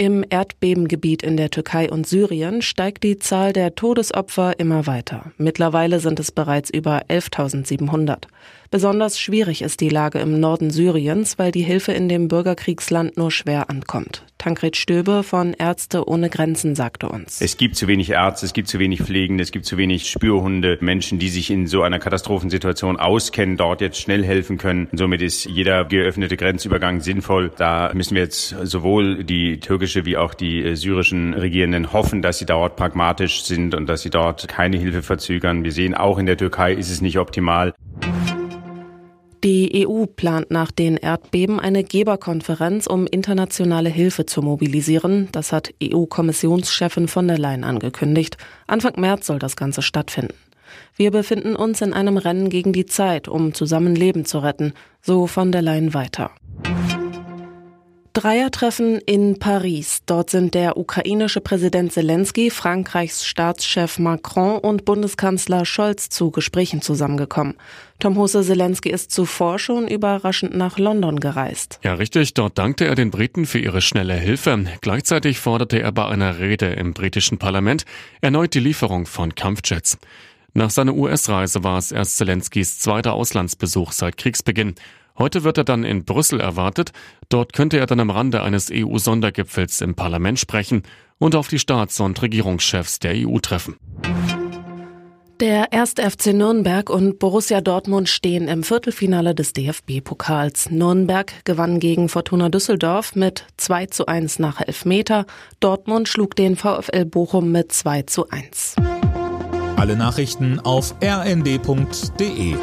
Im Erdbebengebiet in der Türkei und Syrien steigt die Zahl der Todesopfer immer weiter. Mittlerweile sind es bereits über 11.700. Besonders schwierig ist die Lage im Norden Syriens, weil die Hilfe in dem Bürgerkriegsland nur schwer ankommt. Tankred Stöbe von Ärzte ohne Grenzen sagte uns. Es gibt zu wenig Ärzte, es gibt zu wenig Pflegende, es gibt zu wenig Spürhunde, Menschen, die sich in so einer Katastrophensituation auskennen, dort jetzt schnell helfen können. Somit ist jeder geöffnete Grenzübergang sinnvoll. Da müssen wir jetzt sowohl die türkische wie auch die äh, syrischen Regierenden hoffen, dass sie dort pragmatisch sind und dass sie dort keine Hilfe verzögern. Wir sehen auch in der Türkei ist es nicht optimal. Die EU plant nach den Erdbeben eine Geberkonferenz, um internationale Hilfe zu mobilisieren. Das hat EU-Kommissionschefin von der Leyen angekündigt. Anfang März soll das Ganze stattfinden. Wir befinden uns in einem Rennen gegen die Zeit, um zusammen Leben zu retten, so von der Leyen weiter. Dreiertreffen in Paris. Dort sind der ukrainische Präsident Zelensky, Frankreichs Staatschef Macron und Bundeskanzler Scholz zu Gesprächen zusammengekommen. Tom Hose Zelensky ist zuvor schon überraschend nach London gereist. Ja, richtig. Dort dankte er den Briten für ihre schnelle Hilfe. Gleichzeitig forderte er bei einer Rede im britischen Parlament erneut die Lieferung von Kampfjets. Nach seiner US-Reise war es erst Zelenskys zweiter Auslandsbesuch seit Kriegsbeginn. Heute wird er dann in Brüssel erwartet. Dort könnte er dann am Rande eines EU-Sondergipfels im Parlament sprechen und auf die Staats- und Regierungschefs der EU treffen. Der 1. FC Nürnberg und Borussia Dortmund stehen im Viertelfinale des DFB-Pokals. Nürnberg gewann gegen Fortuna Düsseldorf mit 2 zu 1 nach Elfmeter. Dortmund schlug den VfL Bochum mit 2 zu 1. Alle Nachrichten auf rnd.de